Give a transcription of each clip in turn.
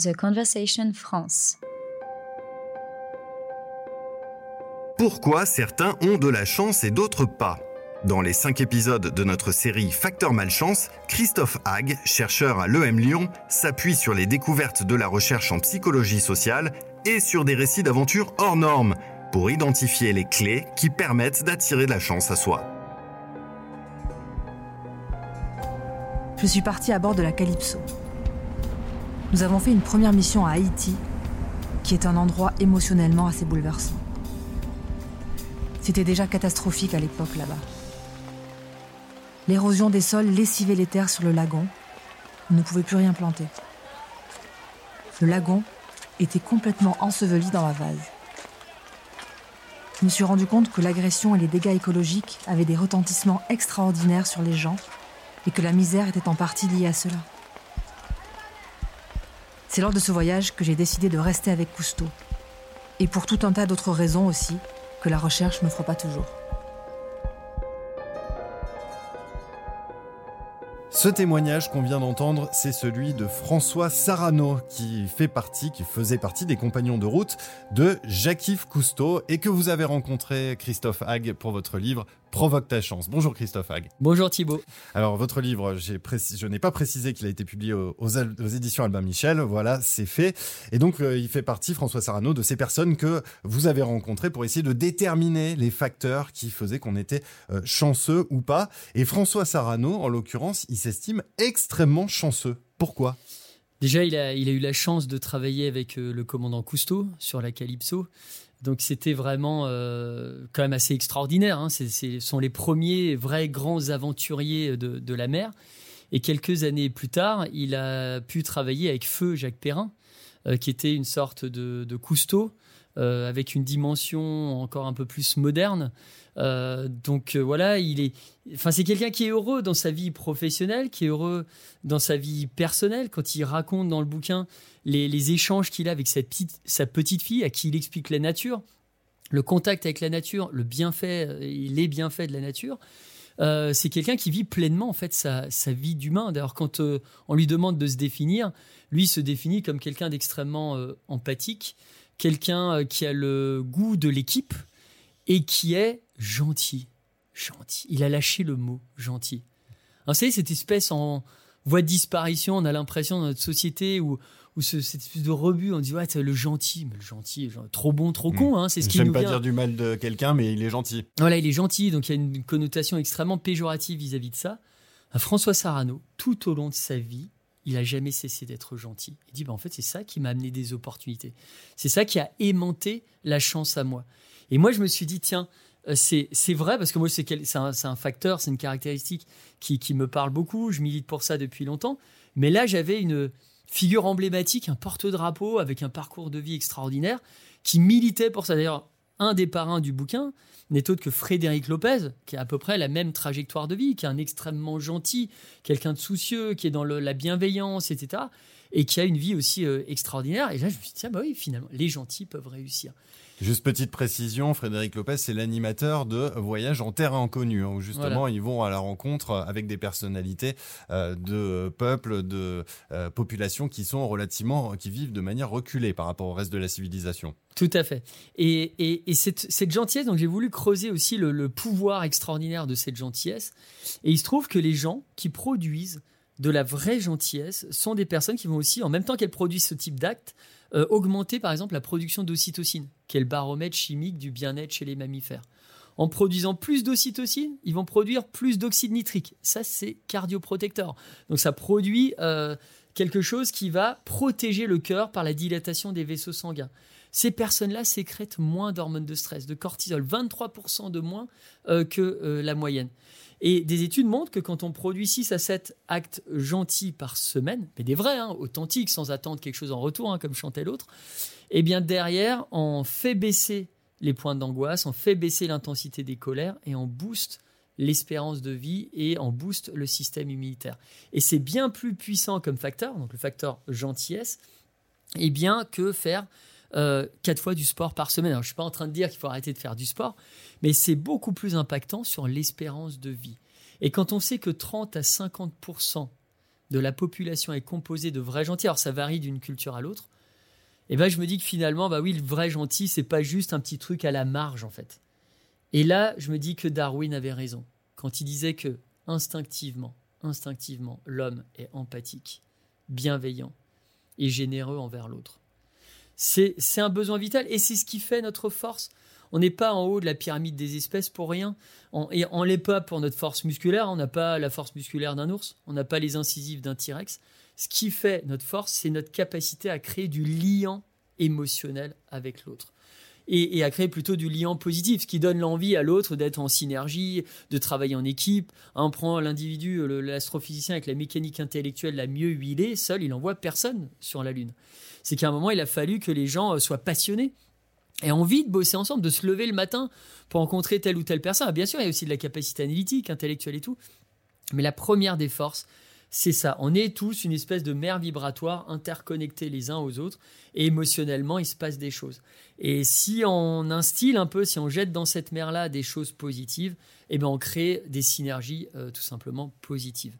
The Conversation France. Pourquoi certains ont de la chance et d'autres pas Dans les cinq épisodes de notre série Facteur Malchance, Christophe Hague, chercheur à l'EM Lyon, s'appuie sur les découvertes de la recherche en psychologie sociale et sur des récits d'aventures hors normes pour identifier les clés qui permettent d'attirer de la chance à soi. Je suis partie à bord de la Calypso. Nous avons fait une première mission à Haïti, qui est un endroit émotionnellement assez bouleversant. C'était déjà catastrophique à l'époque là-bas. L'érosion des sols lessivait les terres sur le lagon. On ne pouvait plus rien planter. Le lagon était complètement enseveli dans la vase. Je me suis rendu compte que l'agression et les dégâts écologiques avaient des retentissements extraordinaires sur les gens et que la misère était en partie liée à cela. C'est lors de ce voyage que j'ai décidé de rester avec Cousteau. Et pour tout un tas d'autres raisons aussi, que la recherche ne fera pas toujours. Ce témoignage qu'on vient d'entendre, c'est celui de François Sarano, qui fait partie, qui faisait partie des compagnons de route de Jacques-Yves Cousteau et que vous avez rencontré Christophe Hague pour votre livre Provoque ta chance. Bonjour Christophe Hague. Bonjour Thibault. Alors votre livre, je n'ai pas précisé qu'il a été publié aux, éditions Albin Michel. Voilà, c'est fait. Et donc euh, il fait partie, François Sarano, de ces personnes que vous avez rencontrées pour essayer de déterminer les facteurs qui faisaient qu'on était euh, chanceux ou pas. Et François Sarano, en l'occurrence, il s'estime extrêmement chanceux. Pourquoi? Déjà, il a, il a eu la chance de travailler avec euh, le commandant Cousteau sur la Calypso. Donc c'était vraiment euh, quand même assez extraordinaire. Hein. Ce sont les premiers vrais grands aventuriers de, la mer. Et quelques années plus tard, il a pu travailler avec Feu Jacques Perrin, euh, qui était une sorte de, de Cousteau, euh, avec une dimension encore un peu plus moderne. Euh, donc euh, voilà, il est, enfin c'est quelqu'un qui est heureux dans sa vie professionnelle, qui est heureux dans sa vie personnelle. Quand il raconte dans le bouquin les, échanges qu'il a avec sa petite, sa petite fille, à qui il explique la nature, le contact avec la nature, le bienfait, les bienfaits de la nature. c'est quelqu'un qui vit pleinement en fait sa, sa vie d'humain. D'ailleurs, quand on lui demande de se définir, lui se définit comme quelqu'un d'extrêmement empathique, quelqu'un qui a le goût de l'équipe et qui est gentil. Gentil. Il a lâché le mot gentil. vous savez, cette espèce en voie de disparition, on a l'impression dans notre société où, où cette espèce de rebut, on dit ouais, c'est le gentil, mais le gentil, trop bon, trop con, hein, c'est ce qui nous pas dire du mal de quelqu'un, mais il est gentil. Voilà, il est gentil, donc il y a une connotation extrêmement péjorative vis-à-vis de ça. François Sarano, tout au long de sa vie, il a jamais cessé d'être gentil. Il dit, bah, en fait, c'est ça qui m'a amené des opportunités. C'est ça qui a aimanté la chance à moi. Et moi, je me suis dit, tiens, euh, c'est vrai, parce que moi, c'est un, un, facteur, c'est une caractéristique qui, qui, me parle beaucoup. Je milite pour ça depuis longtemps. Mais là, j'avais une figure emblématique, un porte-drapeau avec un parcours de vie extraordinaire qui militait pour ça. D'ailleurs, un des parrains du bouquin n'est autre que Frédéric Lopez, qui a à peu près la même trajectoire de vie, qui est un extrêmement gentil, quelqu'un de soucieux, qui est dans la bienveillance, etc. Et qui a une vie aussi euh, extraordinaire. Et là, je me suis dit, tiens, bah oui, finalement, les gentils peuvent réussir. Juste petite précision, Frédéric Lopez, c'est l'animateur de Voyage en terre inconnue, hein, où justement ils vont à la rencontre avec des personnalités euh, de peuples, de euh, populations qui sont relativement, qui vivent de manière reculée par rapport au reste de la civilisation. Tout à fait. Et, cette, gentillesse, donc j'ai voulu creuser aussi le, pouvoir extraordinaire de cette gentillesse. Et il se trouve que les gens qui produisent de la vraie gentillesse sont des personnes qui vont aussi, en même temps qu'elles produisent ce type d'acte, euh, augmenter par exemple la production d'ocytocine, qui est le baromètre chimique du bien-être chez les mammifères. En produisant plus d'ocytocine, ils vont produire plus d'oxyde nitrique. Ça, c'est cardioprotecteur. Donc ça produit euh, quelque chose qui va protéger le cœur par la dilatation des vaisseaux sanguins. Ces personnes-là sécrètent moins d'hormones de stress, de cortisol, 23% de moins euh, que la moyenne. Et des études montrent que quand on produit 6 à 7 actes gentils par semaine, mais des vrais, hein, authentiques, sans attendre quelque chose en retour, hein, comme chantait l'autre, eh bien derrière, on fait baisser les points d'angoisse, on fait baisser l'intensité des colères et on booste l'espérance de vie et on booste le système immunitaire. Et c'est bien plus puissant comme facteur, donc le facteur gentillesse, eh bien que faire euh, quatre fois du sport par semaine. Je suis pas en train de dire qu'il faut arrêter de faire du sport, mais c'est beaucoup plus impactant sur l'espérance de vie. Et quand on sait que 30 à 50% de la population est composée de vrais gentils, alors ça varie d'une culture à l'autre, et eh ben je me dis que finalement, bah oui, le vrai gentil, c'est pas juste un petit truc à la marge en fait. Et là, je me dis que Darwin avait raison quand il disait que instinctivement, instinctivement, l'homme est empathique, bienveillant et généreux envers l'autre. C'est un besoin vital et c'est ce qui fait notre force. On n'est pas en haut de la pyramide des espèces pour rien. On, et on l'est pas pour notre force musculaire. On n'a pas la force musculaire d'un ours. On n'a pas les incisives d'un T-Rex. Ce qui fait notre force, c'est notre capacité à créer du lien émotionnel avec l'autre. Et, à créer plutôt du lien positif, ce qui donne l'envie à l'autre d'être en synergie, de travailler en équipe. On prend l'individu, l'astrophysicien avec la mécanique intellectuelle la mieux huilée, seul, il n'envoie personne sur la Lune. C'est qu'à un moment, il a fallu que les gens euh, soient passionnés et envie de bosser ensemble, de se lever le matin pour rencontrer telle ou telle personne. Ah, bien sûr, il y a aussi de la capacité analytique, intellectuelle et tout. Mais la première des forces, c'est ça. On est tous une espèce de mer vibratoire interconnectés les uns aux autres et émotionnellement, il se passe des choses. Et si on instille un peu, si on jette dans cette mer-là des choses positives, eh ben on crée des synergies euh, tout simplement positives.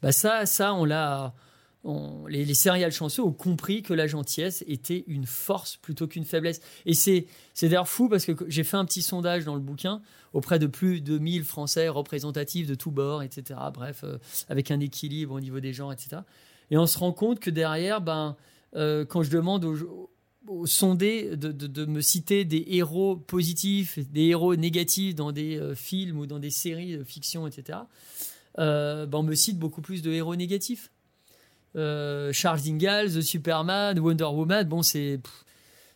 Bah ça, ça, on l'a les, les céréales chanceux ont compris que la gentillesse était une force plutôt qu'une faiblesse. Et c'est, d'ailleurs fou parce que j'ai fait un petit sondage dans le bouquin auprès de plus de 1000 Français représentatifs de tous bords, etc. Bref, euh, avec un équilibre au niveau des gens, etc. Et on se rend compte que derrière, ben, euh, quand je demande aux, sondés de, me citer des héros positifs, des héros négatifs dans des euh, films ou dans des séries de fiction, etc., ben, on me cite beaucoup plus de héros négatifs. Euh, Charles Ingalls, The Superman, Wonder Woman, bon, c'est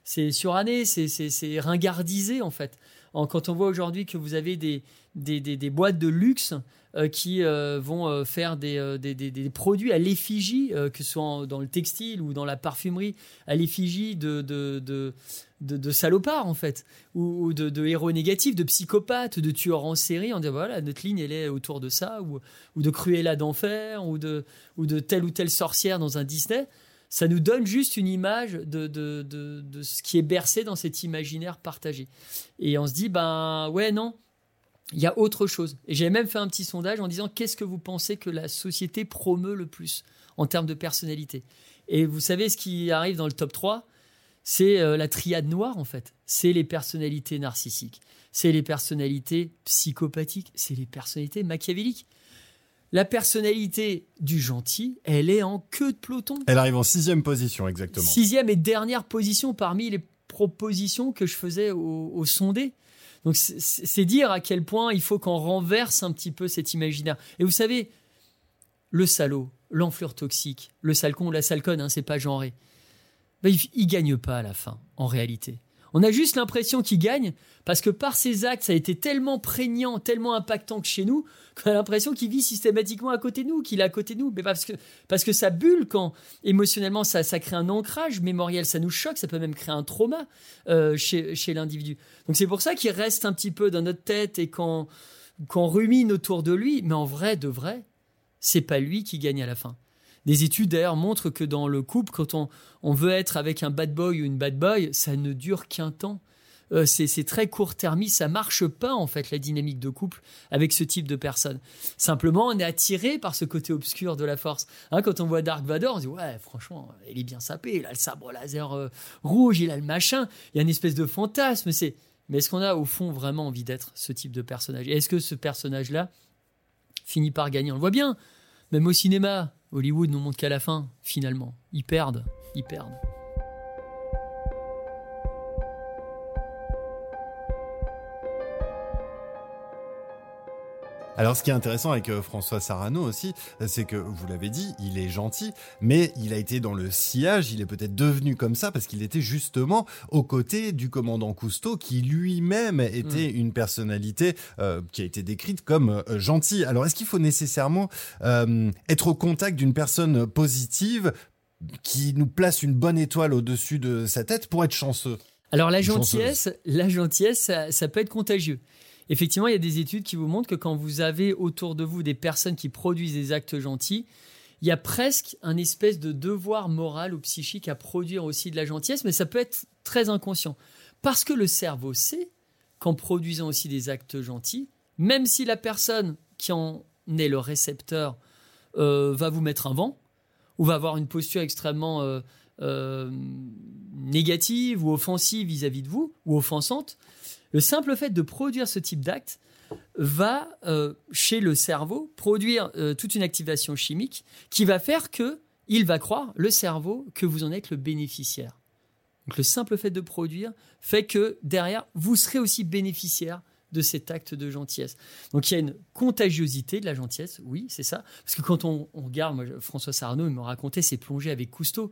c'est suranné, c'est ringardisé en fait. Quand on voit aujourd'hui que vous avez des, des, des, boîtes de luxe euh, qui euh, vont faire des, des, produits à l'effigie, que ce soit dans le textile ou dans la parfumerie, à l'effigie de, de, de, salopards en fait, ou, de, héros négatifs, de psychopathes, de tueurs en série. On dit voilà, notre ligne elle est autour de ça, ou, ou de Cruella d'enfer, ou de, ou de telle ou telle sorcière dans un Disney. Ça nous donne juste une image de, de, de, ce qui est bercé dans cet imaginaire partagé. Et on se dit, ben ouais, non, il y a autre chose. Et j'ai même fait un petit sondage en disant, qu'est-ce que vous pensez que la société promeut le plus en termes de personnalité? Et vous savez ce qui arrive dans le top 3 c'est euh, la triade noire en fait. C'est les personnalités narcissiques, c'est les personnalités psychopathiques, c'est les personnalités machiavéliques. La personnalité du gentil, elle est en queue de peloton. Elle arrive en sixième position, exactement. Sixième et dernière position parmi les propositions que je faisais au, au sondé. Donc c'est dire à quel point il faut qu'on renverse un petit peu cet imaginaire. Et vous savez, le salaud, l'enflure toxique, le salcon ou la salconne, hein, c'est pas genré il, il gagne pas à la fin, en réalité. On a juste l'impression qu'il gagne parce que par ses actes, ça a été tellement prégnant, tellement impactant que chez nous, qu'on a l'impression qu'il vit systématiquement à côté de nous, qu'il est à côté de nous. Mais parce que, parce que ça bulle quand émotionnellement ça, ça crée un ancrage mémoriel, ça nous choque, ça peut même créer un trauma euh, chez, l'individu. Donc c'est pour ça qu'il reste un petit peu dans notre tête et qu'on rumine autour de lui. Mais en vrai, de vrai, c'est pas lui qui gagne à la fin. Des études d'ailleurs montrent que dans le couple, quand on, veut être avec un bad boy ou une bad boy, ça ne dure qu'un temps. Euh, c'est très court-termiste, ça marche pas en fait la dynamique de couple avec ce type de personne. Simplement, on est attiré par ce côté obscur de la force. Hein, quand on voit Dark Vador, on se dit ouais, franchement, il est bien sapé, il a le sabre laser euh, rouge, il a le machin, il y a une espèce de fantasme. Mais est-ce qu'on a au fond vraiment envie d'être ce type de personnage? Est-ce que ce personnage-là finit par gagner? On le voit bien, même au cinéma. Hollywood nous montre qu'à la fin, finalement, ils perdent, ils perdent. Alors, ce qui est intéressant avec euh, François Sarano aussi, c'est que vous l'avez dit, il est gentil, mais il a été dans le sillage, il est peut-être devenu comme ça parce qu'il était justement aux côtés du commandant Cousteau, qui lui-même était mm. une personnalité euh, qui a été décrite comme euh, gentille. Alors, est-ce qu'il faut nécessairement être au contact d'une personne positive qui nous place une bonne étoile au-dessus de sa tête pour être chanceux? Alors la gentillesse, la gentillesse, ça peut être contagieux effectivement, il y a des études qui vous montrent que quand vous avez autour de vous des personnes qui produisent des actes gentils, il y a presque un espèce de devoir moral ou psychique à produire aussi de la gentillesse, mais ça peut être très inconscient. Parce que le cerveau sait qu'en produisant aussi des actes gentils, même si la personne qui en est le récepteur va vous mettre un vent ou va avoir une posture extrêmement négative ou offensive vis-à-vis de vous ou offensante, le simple fait de produire ce type d'acte va, chez le cerveau, produire toute une activation chimique qui va faire que il va croire, le cerveau, que vous en êtes le bénéficiaire. Donc le simple fait de produire fait que derrière, vous serez aussi bénéficiaire de cet acte de gentillesse. Donc il y a une contagiosité de la gentillesse, oui, c'est ça. Parce que quand on, regarde, François Sarno me racontait ses plongées avec Cousteau.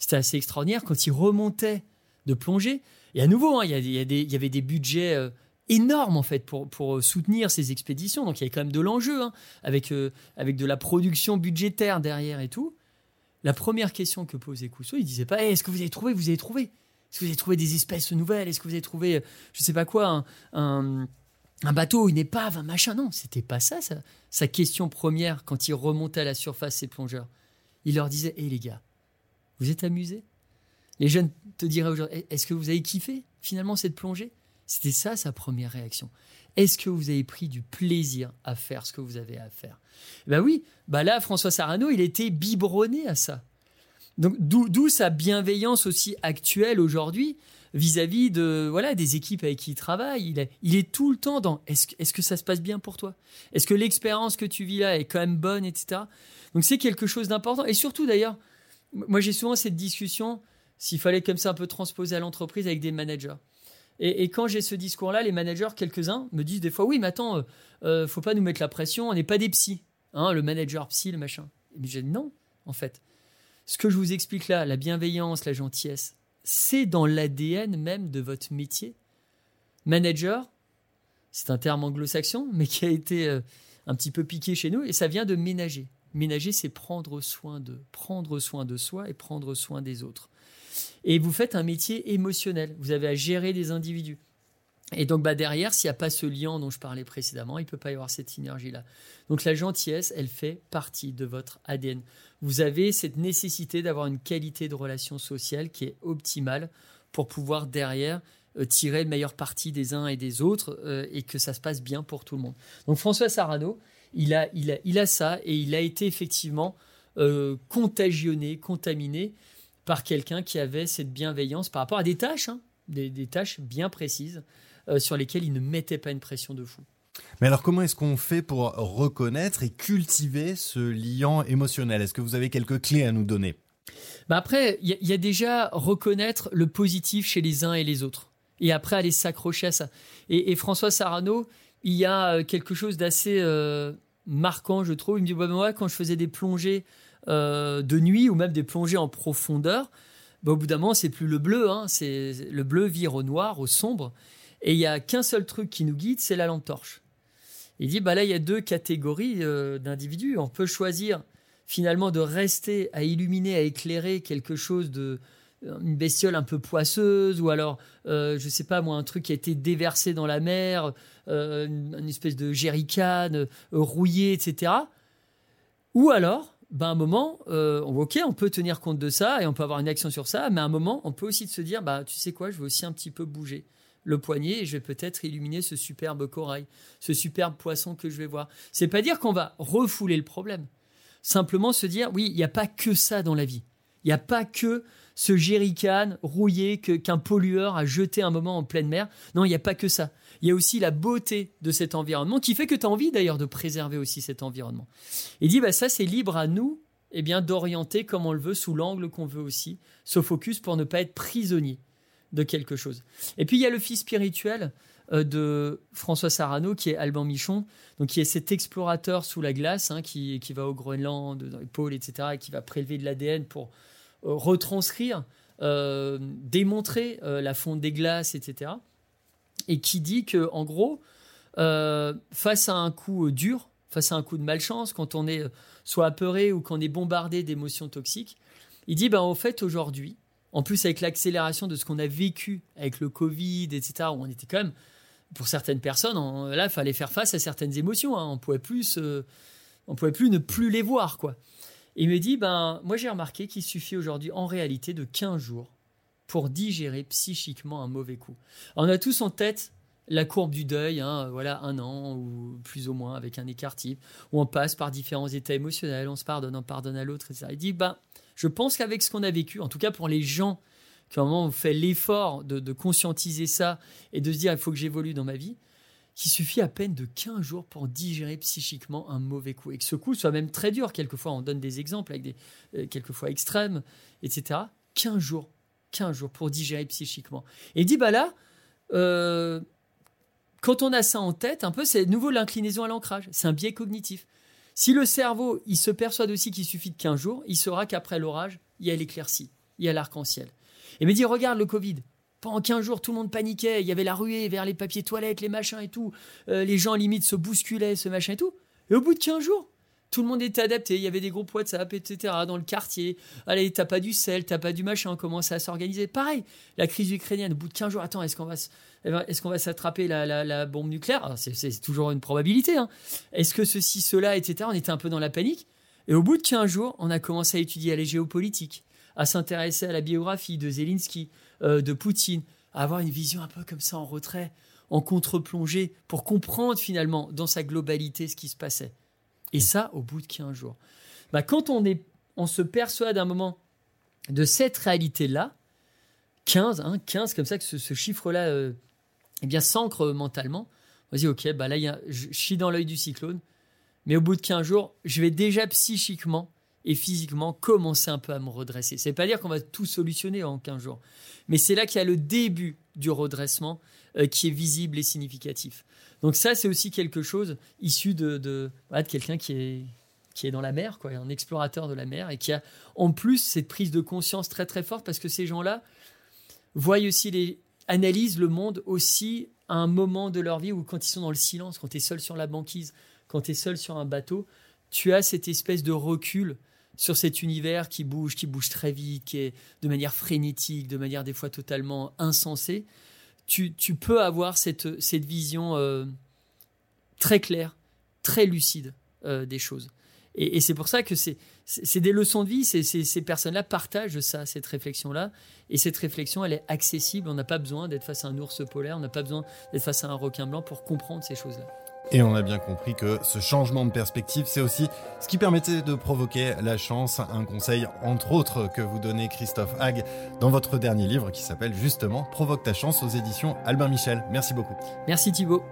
C'était assez extraordinaire quand il remontait de plongée. Et à nouveau, hein, il, y avait des budgets euh, énormes en fait pour, pour soutenir ces expéditions. Donc il y avait quand même de l'enjeu, hein, avec, euh, avec de la production budgétaire derrière et tout la première question que posait Cousteau, il disait pas eh, est-ce que vous avez trouvé Vous avez trouvé? Est-ce que vous avez trouvé des espèces nouvelles? Est-ce que vous avez trouvé, je sais pas quoi, un, bateau, une épave, un machin? Non, c'était pas ça, Sa question première quand il remontait à la surface, ses plongeurs. Il leur disait hé les gars, vous êtes amusés? Les jeunes te diraient aujourd'hui eh, est-ce que vous avez kiffé finalement cette plongée? C'était ça sa première réaction. Est-ce que vous avez pris du plaisir à faire ce que vous avez à faire? Ben oui, bah là, François Sarano, il était biberonné à ça. Donc d'où sa bienveillance aussi actuelle aujourd'hui vis-à-vis de voilà des équipes avec qui il travaille. Il est, tout le temps dans est-ce est que ça se passe bien pour toi? Est-ce que l'expérience que tu vis là est quand même bonne, etc. Donc c'est quelque chose d'important. Et surtout d'ailleurs, moi j'ai souvent cette discussion, s'il fallait comme ça un peu transposer à l'entreprise avec des managers. Et, quand j'ai ce discours-là, les managers, quelques-uns, me disent des fois Oui, mais attends, euh, euh, faut pas nous mettre la pression, on n'est pas des psys. Hein, le manager psy, le machin. Mais j'ai dit Non, en fait. Ce que je vous explique là, la bienveillance, la gentillesse, c'est dans l'ADN même de votre métier. Manager, c'est un terme anglo-saxon, mais qui a été euh, un petit peu piqué chez nous, et ça vient de ménager. Ménager, c'est prendre soin de, prendre soin de soi et prendre soin des autres et vous faites un métier émotionnel. Vous avez à gérer des individus. Et donc bah derrière, s'il n'y a pas ce lien dont je parlais précédemment, il ne peut pas y avoir cette synergie-là. Donc la gentillesse, elle fait partie de votre ADN. Vous avez cette nécessité d'avoir une qualité de relation sociale qui est optimale pour pouvoir derrière euh, tirer le meilleur parti des uns et des autres euh, et que ça se passe bien pour tout le monde. Donc François Sarano, il a, il a, il a ça et il a été effectivement euh, contagionné, contaminé par quelqu'un qui avait cette bienveillance par rapport à des tâches, hein, des, tâches bien précises euh, sur lesquelles il ne mettait pas une pression de fou. Mais alors comment est-ce qu'on fait pour reconnaître et cultiver ce lien émotionnel? Est-ce que vous avez quelques clés à nous donner? Bah Après, il y, a déjà reconnaître le positif chez les uns et les autres. Et après, aller s'accrocher à ça. Et, François Sarano, il y a euh, quelque chose d'assez euh, marquant, je trouve. Il me dit, bah, moi, quand je faisais des plongées euh, de nuit ou même des plongées en profondeur, bah, au bout d'un moment, c'est plus le bleu. Hein, c'est le bleu vire au noir, au sombre. Et il y a qu'un seul truc qui nous guide, c'est la lampe torche. Il dit bah là, il y a deux catégories euh, d'individus. On peut choisir finalement de rester à illuminer, à éclairer quelque chose de une bestiole un peu poisseuse ou alors euh, je sais pas moi un truc qui a été déversé dans la mer euh, une, espèce de jerrycan rouillé etc ou alors ben, un moment, euh, ok, on peut tenir compte de ça et on peut avoir une action sur ça, mais à un moment, on peut aussi se dire, bah, tu sais quoi, je vais aussi un petit peu bouger le poignet et je vais peut-être illuminer ce superbe corail, ce superbe poisson que je vais voir. C'est pas dire qu'on va refouler le problème. Simplement se dire, oui, il n'y a pas que ça dans la vie. Il n'y a pas que ce jerrycan rouillé qu'un pollueur a jeté un moment en pleine mer. Non, il n'y a pas que ça il y a aussi la beauté de cet environnement qui fait que tu as envie d'ailleurs de préserver aussi cet environnement. Il dit, bah, ça c'est libre à nous eh bien d'orienter comme on le veut, sous l'angle qu'on veut aussi, ce focus pour ne pas être prisonnier de quelque chose. Et puis il y a le fils spirituel euh, de François Sarano, qui est Alban Michon, donc qui est cet explorateur sous la glace, hein, qui, qui, va au Groenland, dans les pôles, etc., et qui va prélever de l'ADN pour retranscrire, euh, démontrer la fonte des glaces, etc et qui dit que en gros, euh, face à un coup dur, face à un coup de malchance, quand on est euh, soit apeuré ou qu'on est bombardé d'émotions toxiques, il dit ben au fait aujourd'hui, en plus avec l'accélération de ce qu'on a vécu avec le Covid, etc., où on était quand même pour certaines personnes, là, il fallait faire face à certaines émotions. Hein. on pouvait plus, on pouvait plus ne plus les voir, quoi. Il me dit, ben, moi j'ai remarqué qu'il suffit aujourd'hui, en réalité, de 15 jours pour digérer psychiquement un mauvais coup. on a tous en tête la courbe du deuil, hein, voilà, un an ou plus ou moins avec un écart type, où on passe par différents états émotionnels, on se pardonne, on pardonne à l'autre, etc. Il dit, bah, je pense qu'avec ce qu'on a vécu, en tout cas pour les gens qui ont fait l'effort de, de, conscientiser ça et de se dire, il faut que j'évolue dans ma vie, qu'il suffit à peine de 15 jours pour digérer psychiquement un mauvais coup. Et que ce coup soit même très dur. Quelquefois, on donne des exemples avec des, euh, quelquefois extrêmes, etc. 15 jours. 15 jours pour digérer psychiquement. Et il dit, bah là, euh, quand on a ça en tête, un peu, c'est nouveau l'inclinaison à l'ancrage. C'est un biais cognitif. Si le cerveau, il se persuade aussi qu'il suffit de 15 jours, il saura qu'après l'orage, il y a l'éclaircie, il y a l'arc-en-ciel. Et me dit, regarde le Covid. Pendant 15 jours, tout le monde paniquait. Il y avait la ruée vers les papiers toilettes, les machins et tout. Euh, les gens, limite, se bousculaient, ce machin et tout. Et au bout de 15 jours, tout le monde était adapté. Il y avait des groupes WhatsApp, etc. dans le quartier. Allez, t'as pas du sel, t'as pas du machin. On commençait à s'organiser. Pareil, la crise ukrainienne, au bout de 15 jours, attends, est-ce qu'on va, qu'on va s'attraper la, bombe nucléaire? C'est, toujours une probabilité. Hein. Est-ce que ceci, cela, etc. On était un peu dans la panique. Et au bout de 15 jours, on a commencé à étudier les géopolitiques, à s'intéresser à la biographie de Zelensky, euh, de Poutine, à avoir une vision un peu comme ça en retrait, en contre-plongée, pour comprendre finalement dans sa globalité ce qui se passait. Et ça, au bout de 15 jours. Bah, quand on, est, on se persuade un moment de cette réalité-là, 15, hein, 15, comme ça que ce, chiffre-là euh, eh bien, s'ancre mentalement, on se dit, ok, bah là, y a, je, je suis dans l'œil du cyclone, mais au bout de 15 jours, je vais déjà psychiquement et physiquement commencer un peu à me redresser. C'est pas dire qu'on va tout solutionner en 15 jours, mais c'est là qu'il y a le début du redressement euh, qui est visible et significatif. Donc ça, c'est aussi quelque chose issu de, de, de quelqu'un qui est, qui est dans la mer, quoi, un explorateur de la mer, et qui a en plus cette prise de conscience très très forte, parce que ces gens-là voient aussi les, analysent le monde aussi à un moment de leur vie où quand ils sont dans le silence, quand tu es seul sur la banquise, quand tu es seul sur un bateau, tu as cette espèce de recul sur cet univers qui bouge, qui bouge très vite, qui est de manière frénétique, de manière des fois totalement insensée, tu, peux avoir cette, vision euh, très claire, très lucide euh, des choses. Et, c'est pour ça que c'est des leçons de vie, ces personnes-là partagent ça, cette réflexion-là. Et cette réflexion, elle est accessible. On n'a pas besoin d'être face à un ours polaire, on n'a pas besoin d'être face à un requin blanc pour comprendre ces choses-là. Et on a bien compris que ce changement de perspective, c'est aussi ce qui permettait de provoquer la chance, un conseil entre autres que vous donnez Christophe Hague dans votre dernier livre qui s'appelle justement Provoque ta chance aux éditions Albin Michel. Merci beaucoup. Merci Thibault.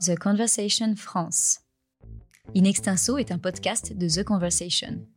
The Conversation France. In Extenso est un podcast de The Conversation.